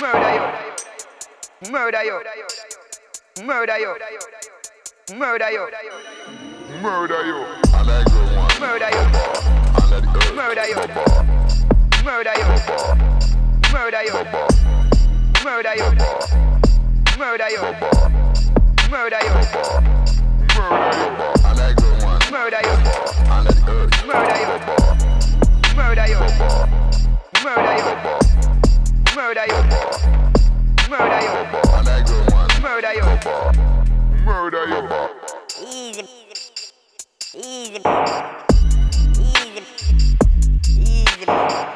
Murder you. Murder you. Murder you. Murder you. Murder you. I like good one. Murder you. I like good. Murder you. Murder you. Murder you. Murder you. Murder you. Murder you. Murder you. I like good one. Murder you. I like good. Murder you. Murder you. Murder you. Murder you. Murder you. Murder you. Murder you. Easy. Easy. Easy. Easy.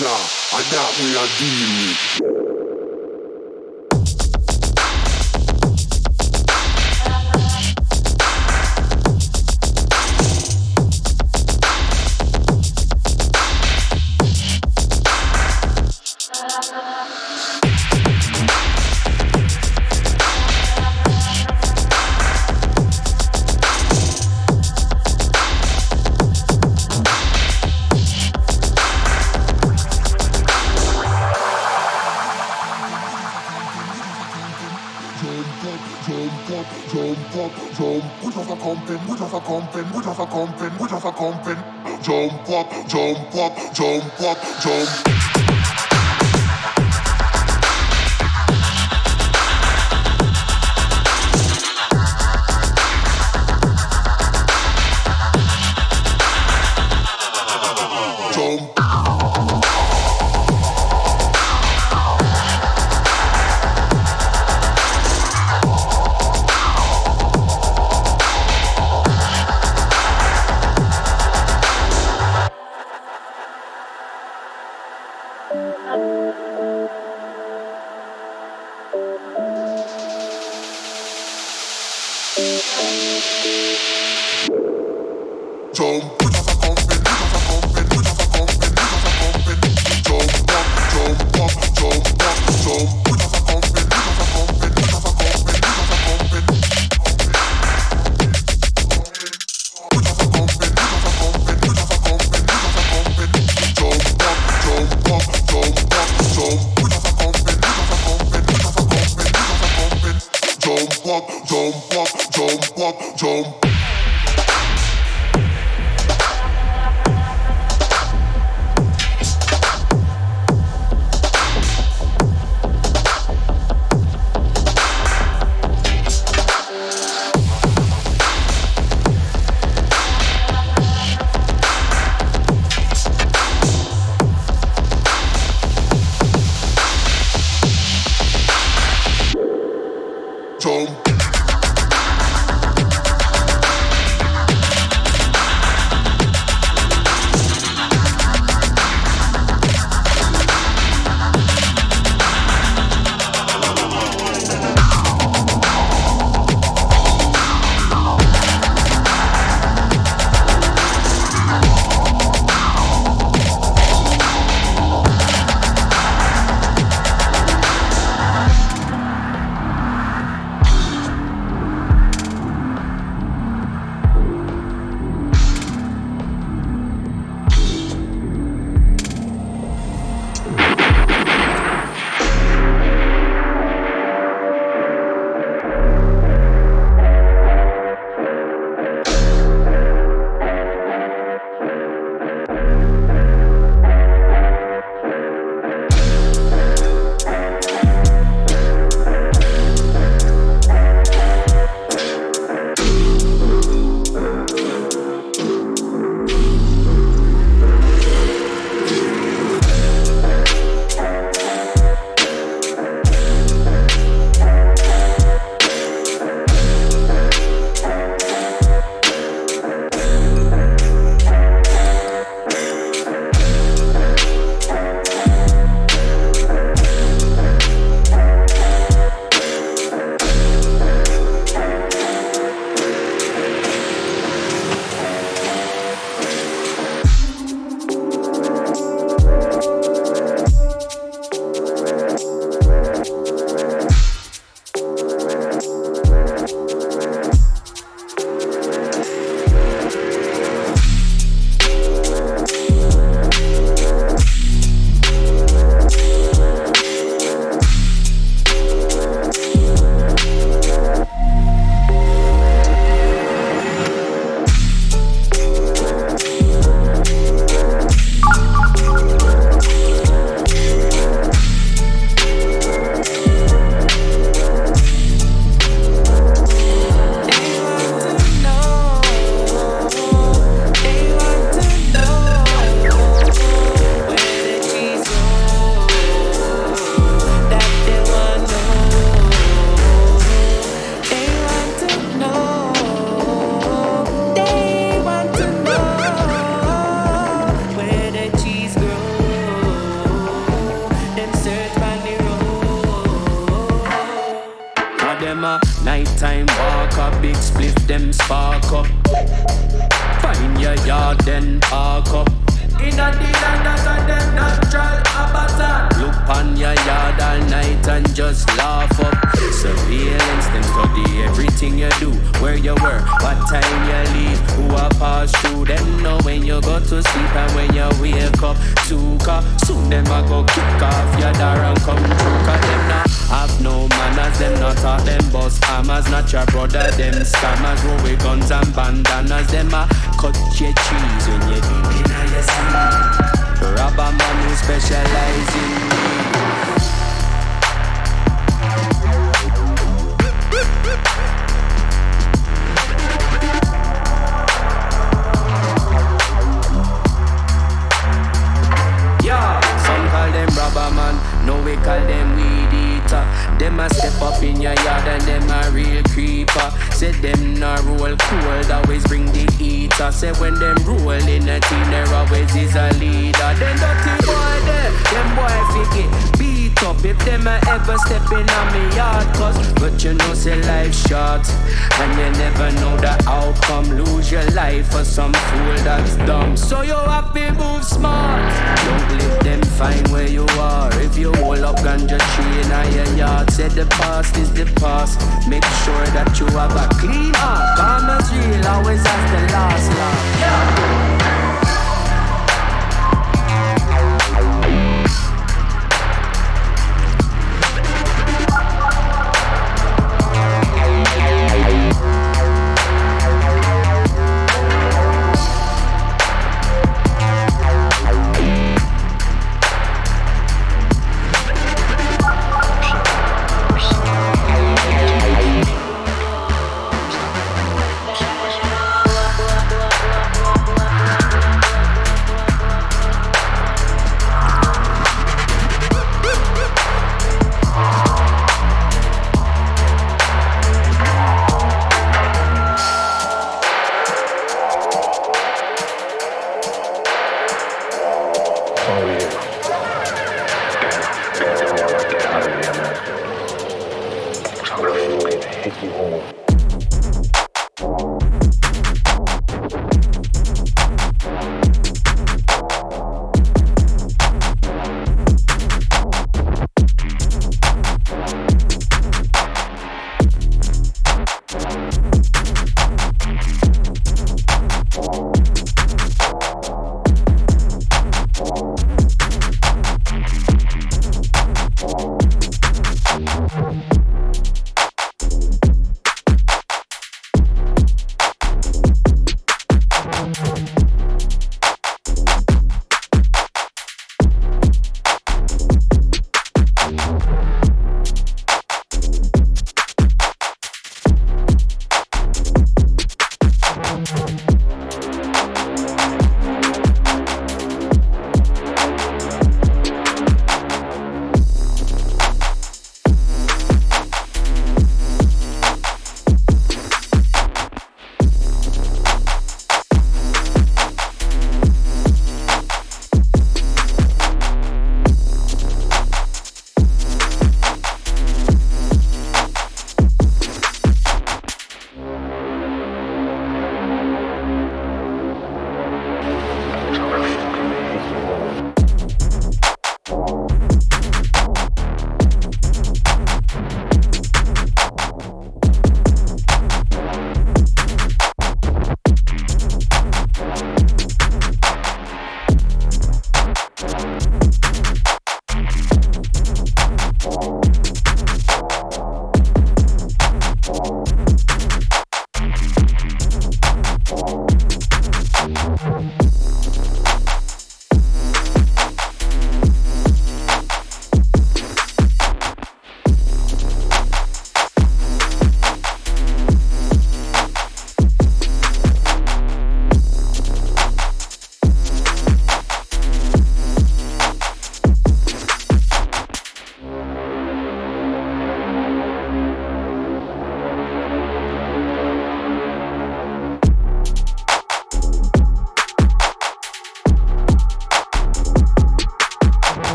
Youth and culture, and that we are dealing with. jump up, jump.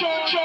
Hey.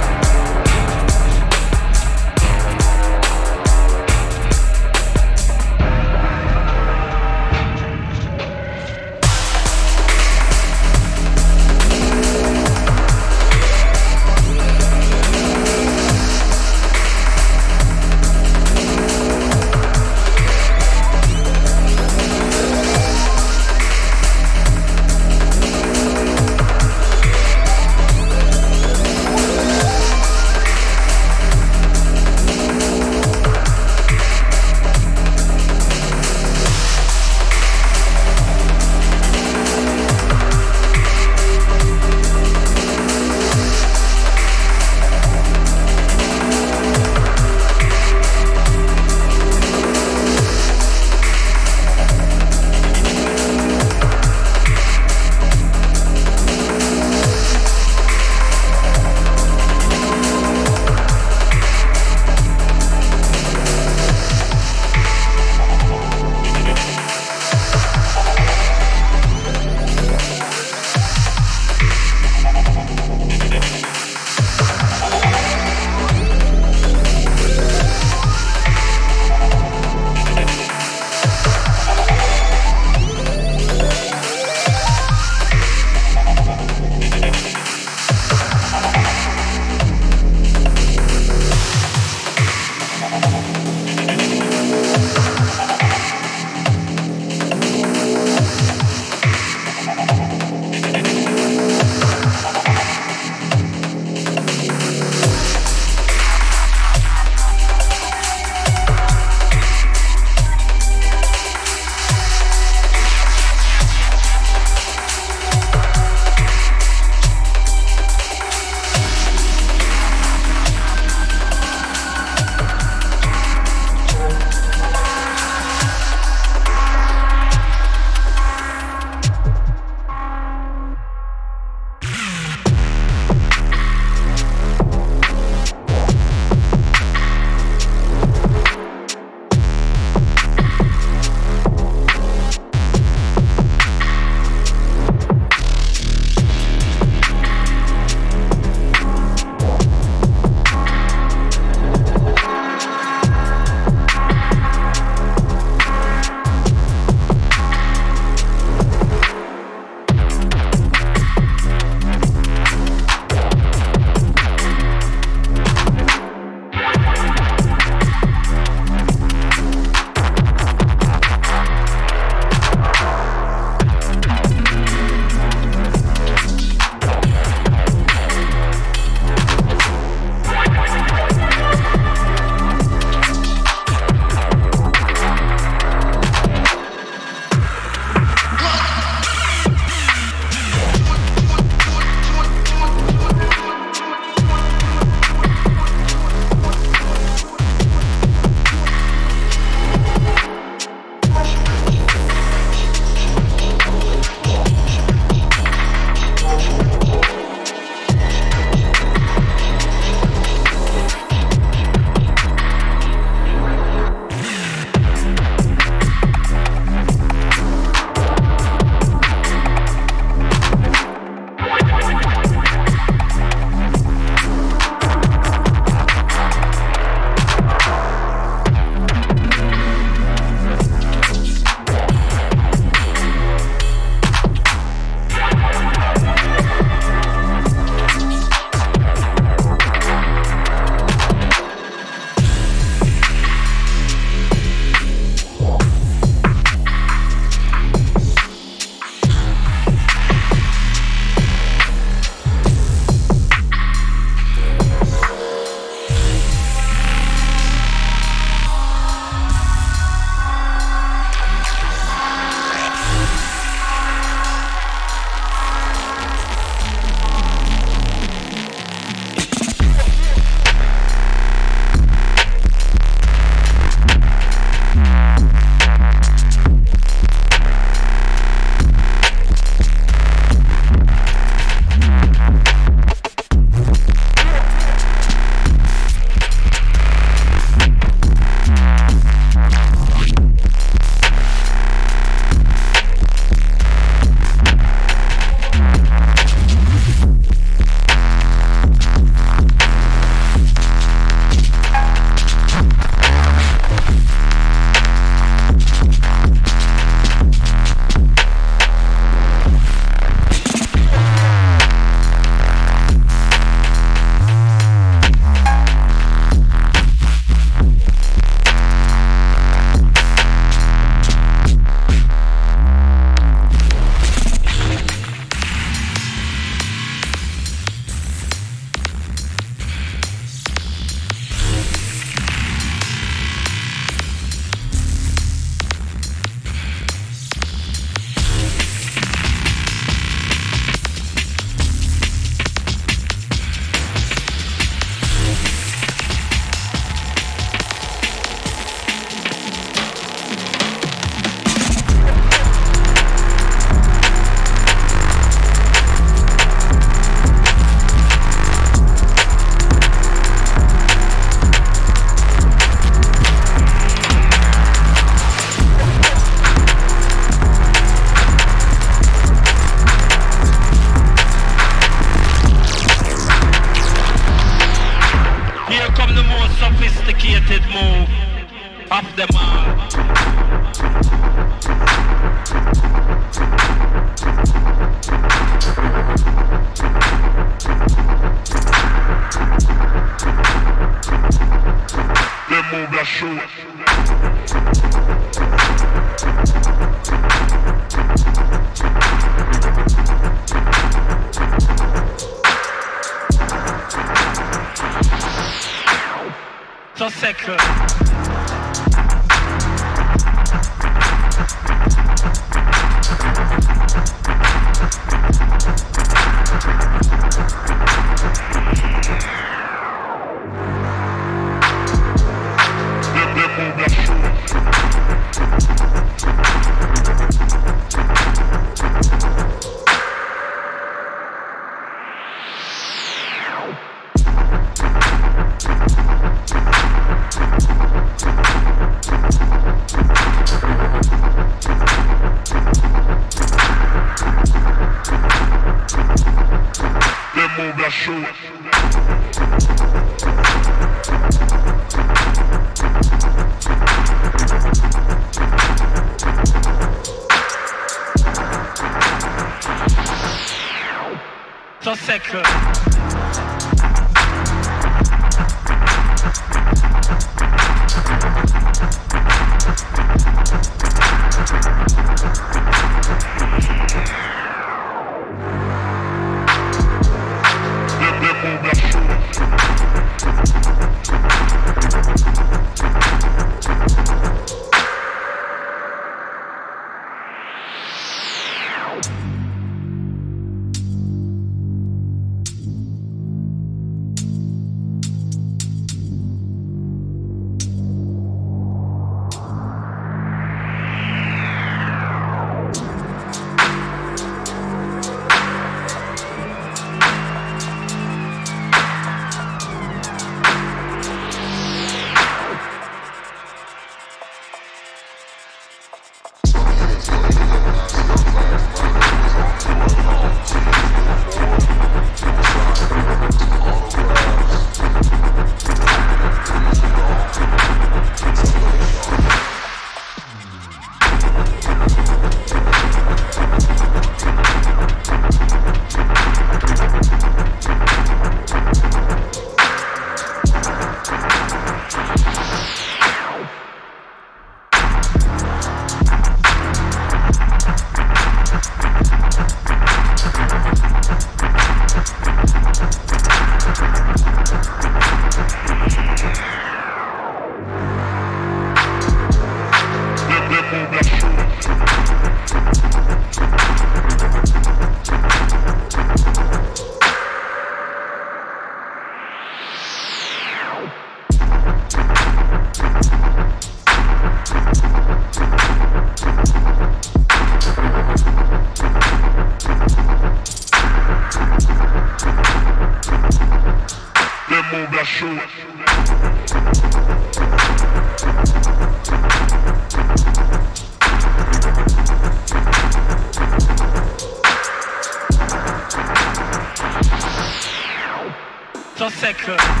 could.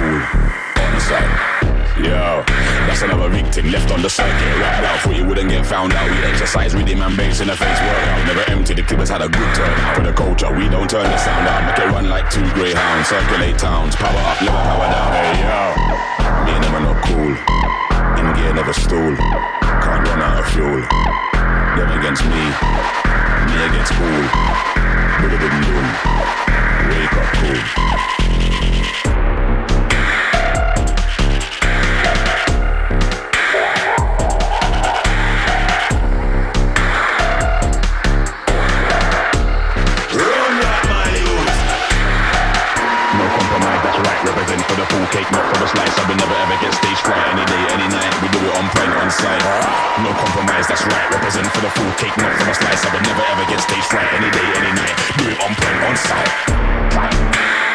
Cool. On that's another victim left on the circuit. Wrapped out, thought you wouldn't get found out. We exercise rhythm and bass in the face workout. Never empty, the clippers had a good turnout. For the culture, we don't turn the sound out. Make it run like two greyhounds. Circulate towns, power up, never power down. Hey, yo, me and them are not cool. In gear, never stool. Can't run out of fuel. Them against me, me against cool. Wake up cool. Point. No compromise, that's right. Represent for the full cake, not for the slice. I would never ever get stage fright. Any day, any night, do it on point, on site.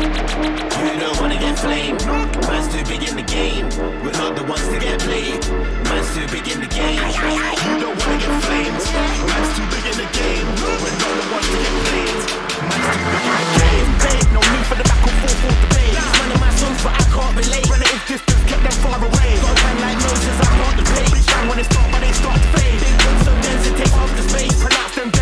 You don't wanna get flamed. Man's too big in the game. We're not the ones to get played. Man's too big in the game. You don't wanna get flamed. Man's too big in the game. We're not the ones to get played. Man's too big the game. No need for the back and forth or debate. These men my sons, but I can't relate. Relative distance, kept them far away. Got a time like Moses, I can't debate. Big bang when it start, but they start to fade. Big so dense, it takes half the space. Pronounce them.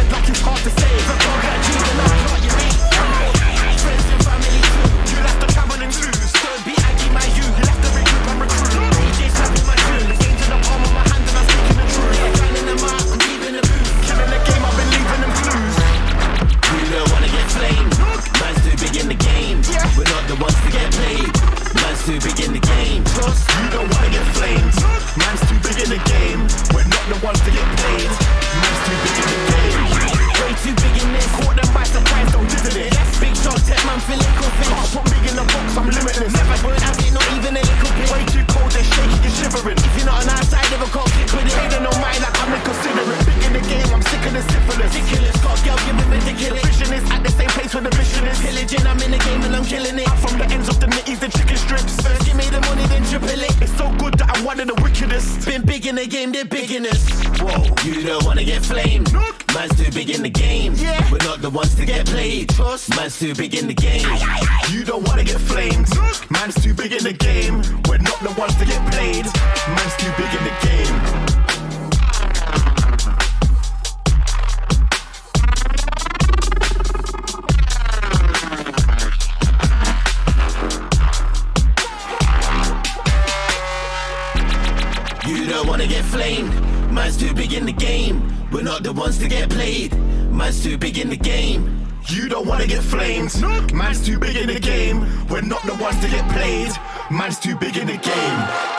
the game, they're beginners. Whoa, you don't wanna get flamed. Man's too big in the game. Yeah. We're not the ones to get played. Trust. Man's too big in the game. Aye, aye, You don't wanna get flamed. Man's too big in the game. We're not the ones to get played. Man's too big get flamed. Man's too big in the game. We're not the ones to get played. Man's too big in the game.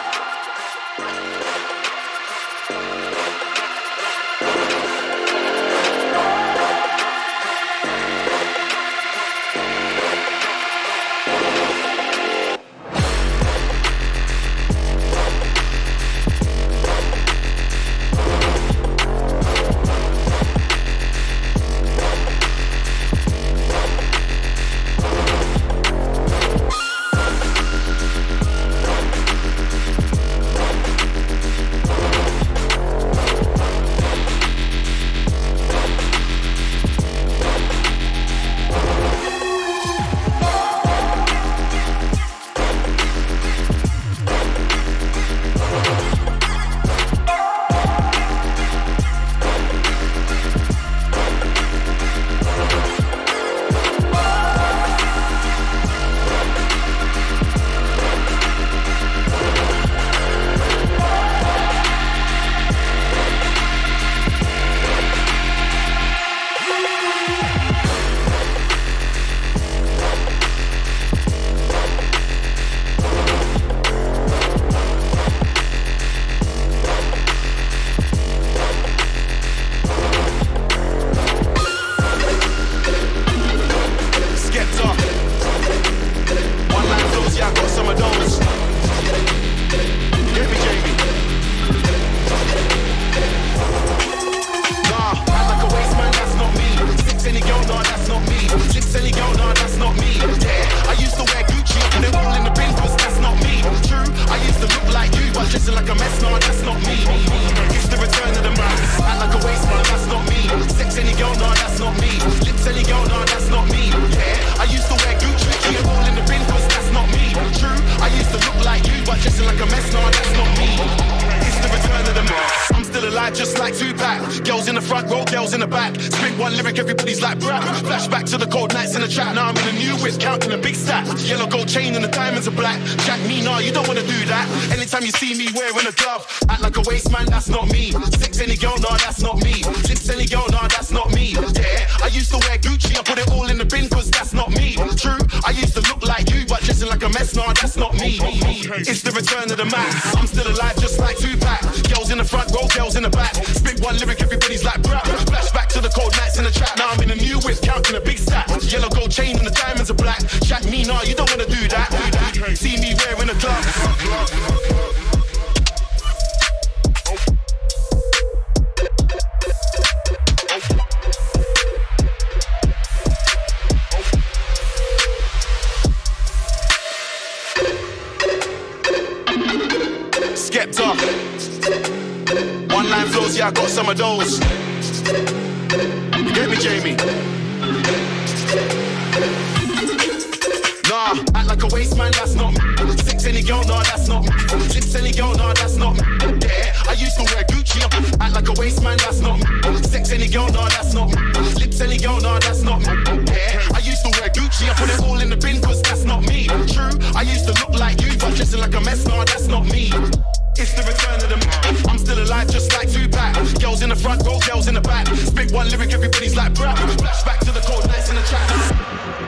Everybody's like brap. Flashback to the cold nights in the trap. Now I'm in a new whip, counting a big stack. Yellow gold chain and the diamonds are black. Jack me, nah, you don't wanna do that. Anytime you see me wearing a glove, act like a waste man, that's not me. Six any girl, nah, that's not me. Lips any girl, nah, that's not me. Yeah, I used to wear Gucci, I put it all in the bin, cause that's not me. True, I used to look like you, but dressing like a mess, nah, that's not me. It's the return of the max. I'm still alive, just like Tupac. Girls in the front row, girls in the back. Spit one lyric, everybody's like brap. Flashback to the cold nights in the trap. Now I'm in a new whip, counting a big stack. Yellow gold chain and the diamonds are black. Chat me, nah, you don't wanna do that. See me wearing a glove. One line flows, yeah, I got some of those. Get me, Jamie? Nah, act like a waste man, that's not me. Six any girl, nah, that's not me. Lips any girl, nah, that's not me. Yeah, I used to wear Gucci up. Act like a waste man, that's not me. Sex any girl, nah, that's not me. Lips any girl, nah, that's not me. Yeah, I used to wear Gucci. I put it all in the bin, cause that's not me. True, I used to look like you, but dressing like a mess, nah, that's not me. It's the return of the man. I'm still alive, just like Tupac. Girls in the front girls in the back. Spit one lyric, everybody's like, "Brap." Flashback to the cold nights in the trap.